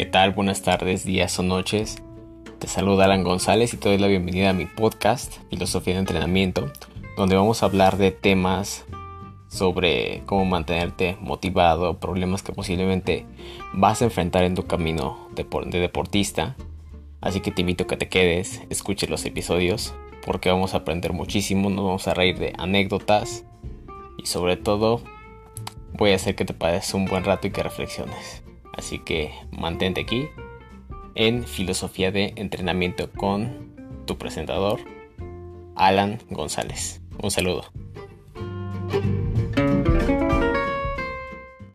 ¿Qué tal? Buenas tardes, días o noches. Te saluda Alan González y te doy la bienvenida a mi podcast Filosofía de Entrenamiento, donde vamos a hablar de temas sobre cómo mantenerte motivado, problemas que posiblemente vas a enfrentar en tu camino de, deportista. Así que te invito a que te quedes, escuches los episodios, porque vamos a aprender muchísimo, nos vamos a reír de anécdotas y sobre todo voy a hacer que te pases un buen rato y que reflexiones. Así que mantente aquí en Filosofía de Entrenamiento con tu presentador, Alan González. Un saludo.